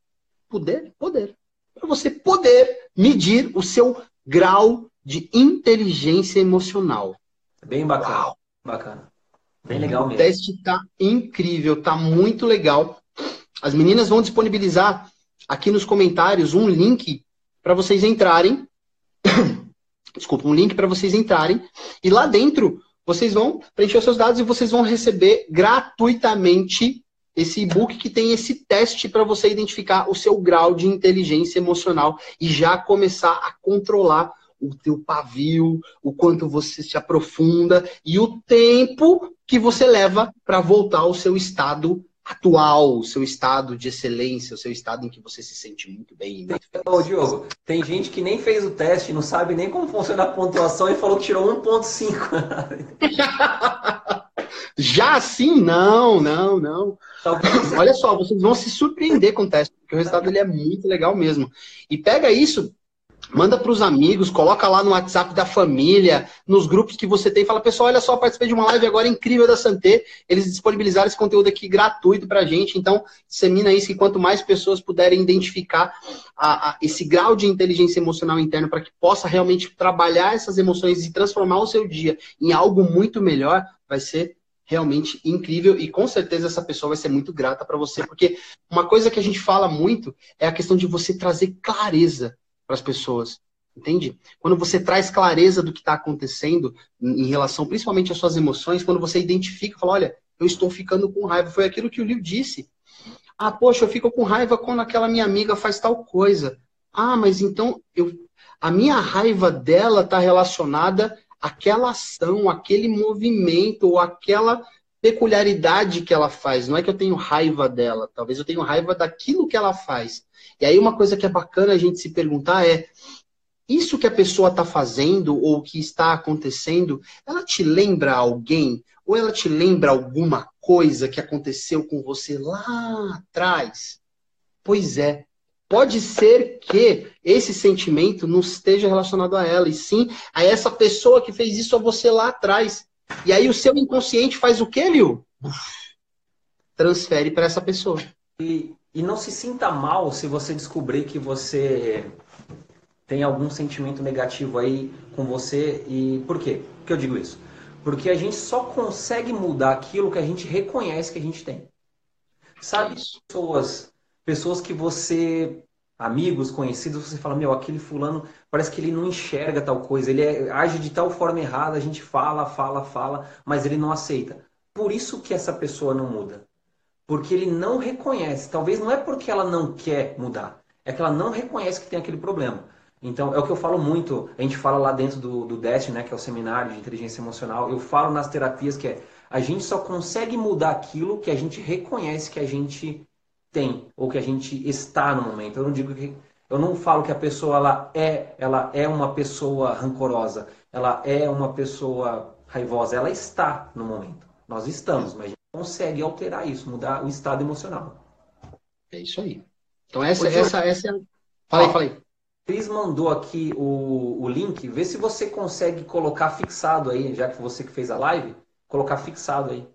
poder, poder, para você poder medir o seu grau de inteligência emocional. Bem bacana. Uau. Bacana. Bem legal mesmo. O teste tá incrível, tá muito legal. As meninas vão disponibilizar aqui nos comentários um link para vocês entrarem. [coughs] Desculpa, um link para vocês entrarem. E lá dentro, vocês vão preencher os seus dados e vocês vão receber gratuitamente esse e-book que tem esse teste para você identificar o seu grau de inteligência emocional e já começar a controlar o teu pavio, o quanto você se aprofunda e o tempo que você leva para voltar ao seu estado atual, o seu estado de excelência, o seu estado em que você se sente muito bem. Muito Ô, Diogo, tem gente que nem fez o teste, não sabe nem como funciona a pontuação e falou que tirou 1.5. [laughs] Já assim? Não, não, não. Olha só, vocês vão se surpreender com o teste, porque o resultado ele é muito legal mesmo. E pega isso, Manda para os amigos, coloca lá no WhatsApp da família, nos grupos que você tem. Fala, pessoal, olha só, participei de uma live agora incrível da Santé. Eles disponibilizaram esse conteúdo aqui gratuito para a gente. Então, dissemina isso que quanto mais pessoas puderem identificar a, a, esse grau de inteligência emocional interna para que possa realmente trabalhar essas emoções e transformar o seu dia em algo muito melhor, vai ser realmente incrível e com certeza essa pessoa vai ser muito grata para você, porque uma coisa que a gente fala muito é a questão de você trazer clareza para as pessoas. Entende? Quando você traz clareza do que está acontecendo em relação principalmente às suas emoções, quando você identifica, fala, olha, eu estou ficando com raiva. Foi aquilo que o Liu disse. Ah, poxa, eu fico com raiva quando aquela minha amiga faz tal coisa. Ah, mas então eu, a minha raiva dela está relacionada àquela ação, aquele movimento ou aquela peculiaridade que ela faz. Não é que eu tenho raiva dela, talvez eu tenha raiva daquilo que ela faz. E aí uma coisa que é bacana a gente se perguntar é: isso que a pessoa está fazendo ou que está acontecendo, ela te lembra alguém? Ou ela te lembra alguma coisa que aconteceu com você lá atrás? Pois é. Pode ser que esse sentimento não esteja relacionado a ela, e sim a essa pessoa que fez isso a você lá atrás. E aí o seu inconsciente faz o quê, Liu? Transfere para essa pessoa. E, e não se sinta mal se você descobrir que você tem algum sentimento negativo aí com você. E por quê? Por que eu digo isso? Porque a gente só consegue mudar aquilo que a gente reconhece que a gente tem. Sabe, pessoas, pessoas que você, amigos, conhecidos, você fala, meu, aquele fulano parece que ele não enxerga tal coisa, ele é, age de tal forma errada, a gente fala, fala, fala, mas ele não aceita. Por isso que essa pessoa não muda porque ele não reconhece. Talvez não é porque ela não quer mudar, é que ela não reconhece que tem aquele problema. Então, é o que eu falo muito, a gente fala lá dentro do, do DEST, né, que é o seminário de inteligência emocional, eu falo nas terapias que é, a gente só consegue mudar aquilo que a gente reconhece que a gente tem, ou que a gente está no momento. Eu não digo que eu não falo que a pessoa ela é, ela é uma pessoa rancorosa, ela é uma pessoa raivosa, ela está no momento. Nós estamos, mas consegue alterar isso, mudar o estado emocional. É isso aí. Então essa, essa, essa é. Falei, falei. Cris mandou aqui o, o link. Vê se você consegue colocar fixado aí, já que você que fez a live, colocar fixado aí.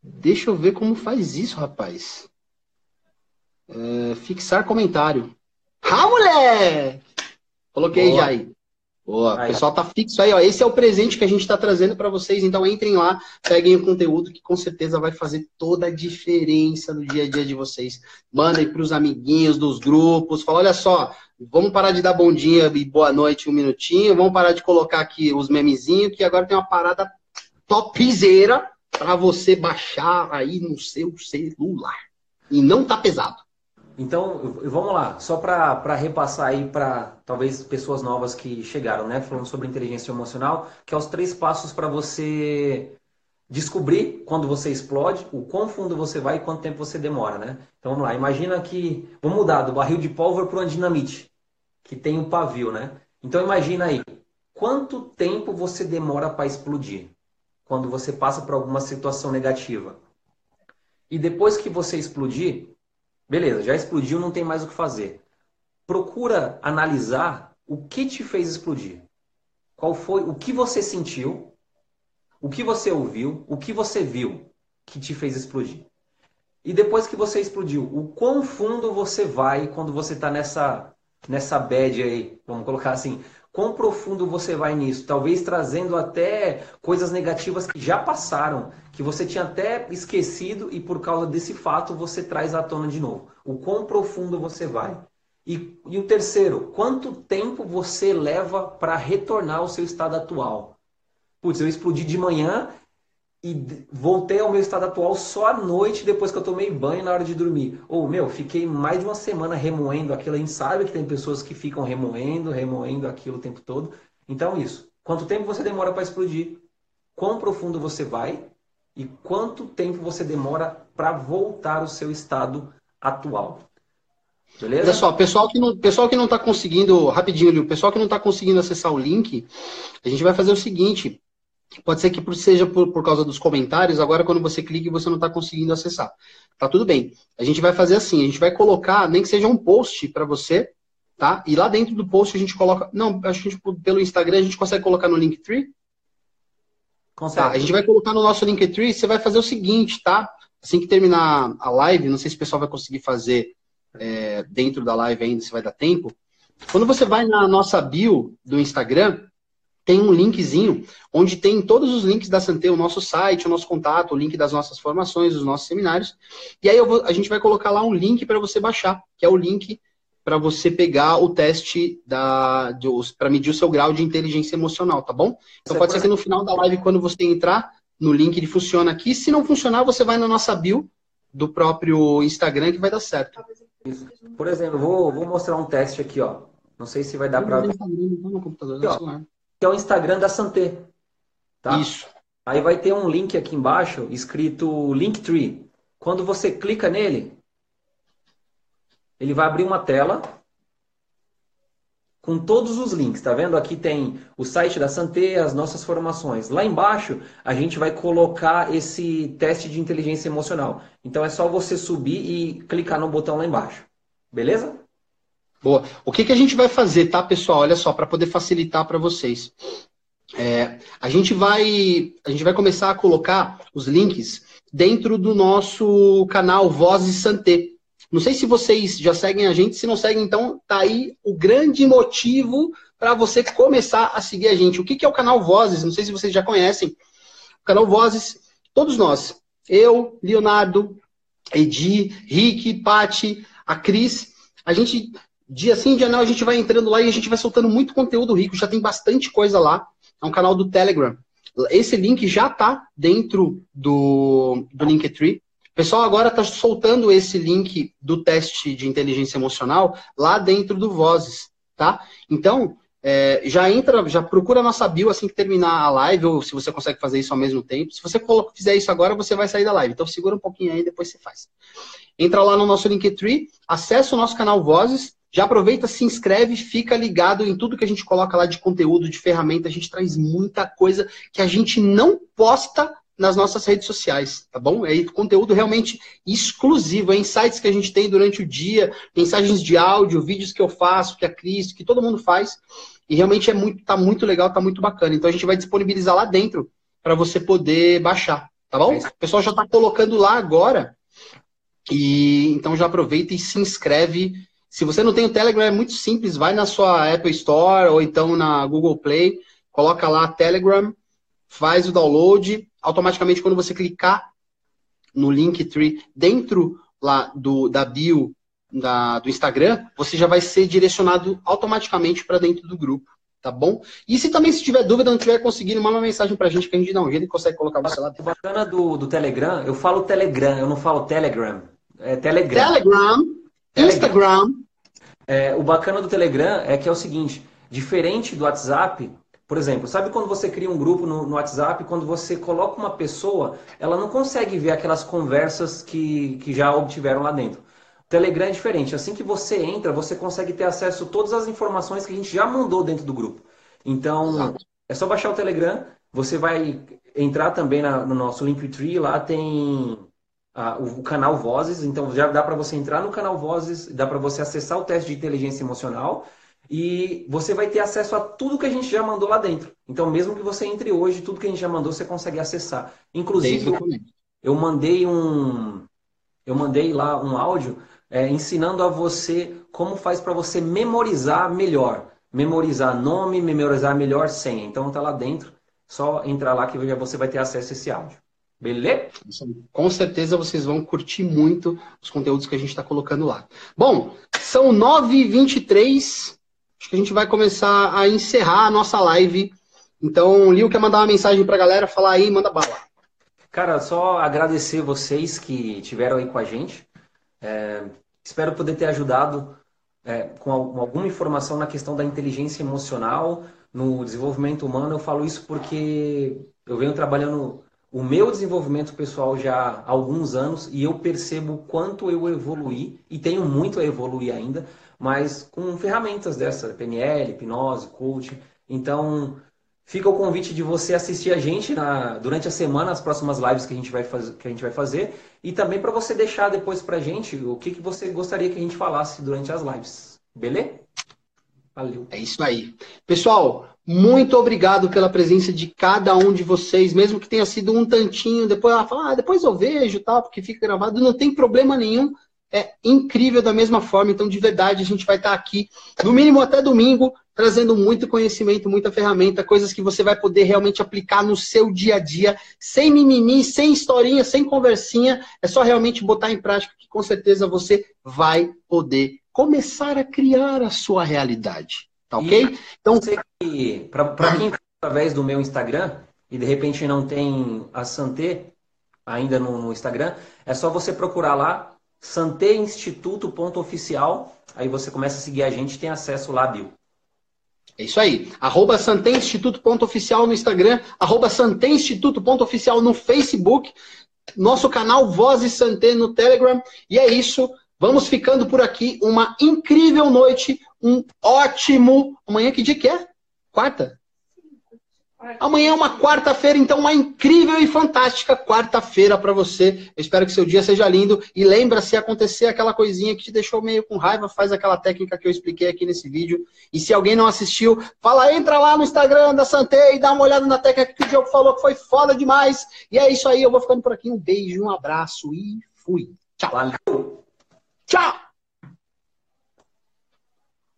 Deixa eu ver como faz isso, rapaz. É, fixar comentário. Ah, mulher! Coloquei Boa. já aí. Boa, o pessoal tá fixo aí, ó. Esse é o presente que a gente está trazendo para vocês. Então entrem lá, peguem o conteúdo que com certeza vai fazer toda a diferença no dia a dia de vocês. Mandem para os amiguinhos dos grupos. Fala, olha só, vamos parar de dar bom dia e boa noite um minutinho. Vamos parar de colocar aqui os memezinhos, que agora tem uma parada topzera para você baixar aí no seu celular. E não tá pesado. Então, vamos lá, só para repassar aí para talvez pessoas novas que chegaram, né? Falando sobre inteligência emocional, que é os três passos para você descobrir quando você explode, o quão fundo você vai e quanto tempo você demora, né? Então vamos lá, imagina que. Vamos mudar do barril de pólvora para uma dinamite. que tem o pavio, né? Então imagina aí, quanto tempo você demora para explodir quando você passa por alguma situação negativa? E depois que você explodir, beleza, já explodiu, não tem mais o que fazer. Procura analisar o que te fez explodir. Qual foi, o que você sentiu, o que você ouviu, o que você viu que te fez explodir. E depois que você explodiu, o quão fundo você vai quando você está nessa, nessa bad aí, vamos colocar assim, quão profundo você vai nisso, talvez trazendo até coisas negativas que já passaram, que você tinha até esquecido e por causa desse fato você traz à tona de novo. O quão profundo você vai. E, e o terceiro, quanto tempo você leva para retornar ao seu estado atual? Putz, eu explodi de manhã e voltei ao meu estado atual só à noite depois que eu tomei banho na hora de dormir. Ou, meu, fiquei mais de uma semana remoendo aquilo. A gente sabe que tem pessoas que ficam remoendo, remoendo aquilo o tempo todo. Então, isso. Quanto tempo você demora para explodir? Quão profundo você vai? E quanto tempo você demora para voltar ao seu estado atual? Beleza? Olha só, pessoal que não, pessoal que não está conseguindo, rapidinho, o pessoal que não está conseguindo acessar o link, a gente vai fazer o seguinte: Pode ser que seja por, por causa dos comentários, agora quando você clica você não está conseguindo acessar. Tá tudo bem. A gente vai fazer assim, a gente vai colocar, nem que seja um post para você, tá? E lá dentro do post a gente coloca. Não, acho que a gente, pelo Instagram a gente consegue colocar no Linktree. Consegue. Tá, a gente vai colocar no nosso Linktree, você vai fazer o seguinte, tá? Assim que terminar a live, não sei se o pessoal vai conseguir fazer é, dentro da live ainda, se vai dar tempo. Quando você vai na nossa bio do Instagram, tem um linkzinho onde tem todos os links da Santé, o nosso site, o nosso contato, o link das nossas formações, dos nossos seminários. E aí vou, a gente vai colocar lá um link para você baixar, que é o link para você pegar o teste para medir o seu grau de inteligência emocional, tá bom? Então pode ser que no final da live, quando você entrar no link, ele funciona aqui. Se não funcionar, você vai na nossa bio do próprio Instagram que vai dar certo. Por exemplo, vou, vou mostrar um teste aqui, ó. Não sei se vai dar para. No computador, aqui, ó que é o Instagram da Santé. Tá? Isso. Aí vai ter um link aqui embaixo escrito Linktree. Quando você clica nele, ele vai abrir uma tela com todos os links, tá vendo? Aqui tem o site da Santé, as nossas formações. Lá embaixo, a gente vai colocar esse teste de inteligência emocional. Então é só você subir e clicar no botão lá embaixo. Beleza? Boa. O que, que a gente vai fazer, tá, pessoal? Olha só, para poder facilitar para vocês. É, a gente vai a gente vai começar a colocar os links dentro do nosso canal Vozes Santé. Não sei se vocês já seguem a gente, se não seguem, então tá aí o grande motivo para você começar a seguir a gente. O que, que é o canal Vozes? Não sei se vocês já conhecem. O canal Vozes, todos nós, eu, Leonardo, Edi, Rick, Pati, a Cris, a gente Dia sim, dia não, a gente vai entrando lá e a gente vai soltando muito conteúdo rico. Já tem bastante coisa lá. É um canal do Telegram. Esse link já tá dentro do, do Linktree. O pessoal agora está soltando esse link do teste de inteligência emocional lá dentro do Vozes, tá? Então, é, já entra, já procura a nossa bio assim que terminar a live, ou se você consegue fazer isso ao mesmo tempo. Se você fizer isso agora, você vai sair da live. Então segura um pouquinho aí, depois você faz. Entra lá no nosso Linktree, acessa o nosso canal Vozes, já aproveita, se inscreve, fica ligado em tudo que a gente coloca lá de conteúdo, de ferramenta. A gente traz muita coisa que a gente não posta nas nossas redes sociais, tá bom? É conteúdo realmente exclusivo, é insights que a gente tem durante o dia, mensagens de áudio, vídeos que eu faço, que a Cris, que todo mundo faz. E realmente é muito, tá muito legal, tá muito bacana. Então a gente vai disponibilizar lá dentro para você poder baixar, tá bom? O pessoal já está colocando lá agora. E então já aproveita e se inscreve se você não tem o Telegram, é muito simples. Vai na sua Apple Store ou então na Google Play, coloca lá Telegram, faz o download. Automaticamente, quando você clicar no Linktree dentro lá do, da bio da, do Instagram, você já vai ser direcionado automaticamente para dentro do grupo, tá bom? E se também se tiver dúvida, não tiver conseguindo, manda uma mensagem para a gente que a gente dá um jeito e consegue colocar você lá. O bacana do, do Telegram, eu falo Telegram, eu não falo Telegram. É Telegram. Telegram, Instagram. É, o bacana do Telegram é que é o seguinte, diferente do WhatsApp, por exemplo, sabe quando você cria um grupo no, no, WhatsApp, quando você coloca uma pessoa, ela não consegue ver aquelas conversas que, que já obtiveram lá dentro. Telegram é diferente. Assim que você entra, você consegue ter acesso a todas as informações que a gente já mandou dentro do grupo. Então, é só baixar o Telegram. Você vai entrar também na, no nosso Linktree. Lá tem a, o, o, canal Vozes. Então, já dá para você entrar no canal Vozes, dá para você acessar o teste de inteligência emocional. E você vai ter acesso a tudo que a gente já mandou lá dentro. Então, mesmo que você entre hoje, tudo que a gente já mandou, você consegue acessar. Inclusive, eu mandei um, eu mandei lá um áudio é, ensinando a você como faz para você memorizar melhor. Memorizar nome, memorizar melhor senha. Então tá lá dentro, só entrar lá que você vai ter acesso a esse áudio. Beleza? Com certeza vocês vão curtir muito os conteúdos que a gente está colocando lá. Bom, são 9h23. Acho que a gente vai começar a encerrar a nossa live. Então, Lio quer mandar uma mensagem para a galera, falar aí, manda bala. Cara, só agradecer vocês que tiveram aí com a gente. É, espero poder ter ajudado é, com alguma informação na questão da inteligência emocional, no desenvolvimento humano. Eu falo isso porque eu venho trabalhando o meu desenvolvimento pessoal já há alguns anos e eu percebo quanto eu evoluí e tenho muito a evoluir ainda, mas com ferramentas dessa, PNL, hipnose, coaching. Então, Fica o convite de você assistir a gente na, durante a semana, as próximas lives que a gente vai, faz, que a gente vai fazer. E também para você deixar depois para a gente o que, que você gostaria que a gente falasse durante as lives. Beleza? Valeu. É isso aí. Pessoal, muito obrigado pela presença de cada um de vocês, mesmo que tenha sido um tantinho. Depois ela fala, ah, depois eu vejo, tal, porque fica gravado. Não tem problema nenhum é incrível da mesma forma. Então, de verdade, a gente vai estar aqui, no mínimo até domingo, trazendo muito conhecimento, muita ferramenta, coisas que você vai poder realmente aplicar no seu dia a dia, sem mimimi, sem historinha, sem conversinha. É só realmente botar em prática que com certeza você vai poder começar a criar a sua realidade. Tá ok? então, para quem através do meu Instagram e de repente não tem a Santé ainda no, no Instagram, é só você procurar lá santeinstituto.oficial. Aí você começa a seguir a gente e tem acesso lá, Bill. É isso aí. Arroba santeinstituto.oficial no Instagram, arroba santeinstituto.oficial no Facebook, nosso canal Vozes Santé no Telegram. E é isso. Vamos ficando por aqui. Uma incrível noite, um ótimo. Amanhã que dia que é? Quarta? Amanhã é uma quarta-feira, então uma incrível e fantástica quarta-feira para você. Eu espero que seu dia seja lindo e lembra se acontecer aquela coisinha que te deixou meio com raiva, faz aquela técnica que eu expliquei aqui nesse vídeo. E se alguém não assistiu, fala, entra lá no Instagram da Santé e dá uma olhada na técnica que o Diogo falou que foi foda demais. E é isso aí, eu vou ficando por aqui. Um beijo, um abraço e fui. Tchau. Valeu. Tchau.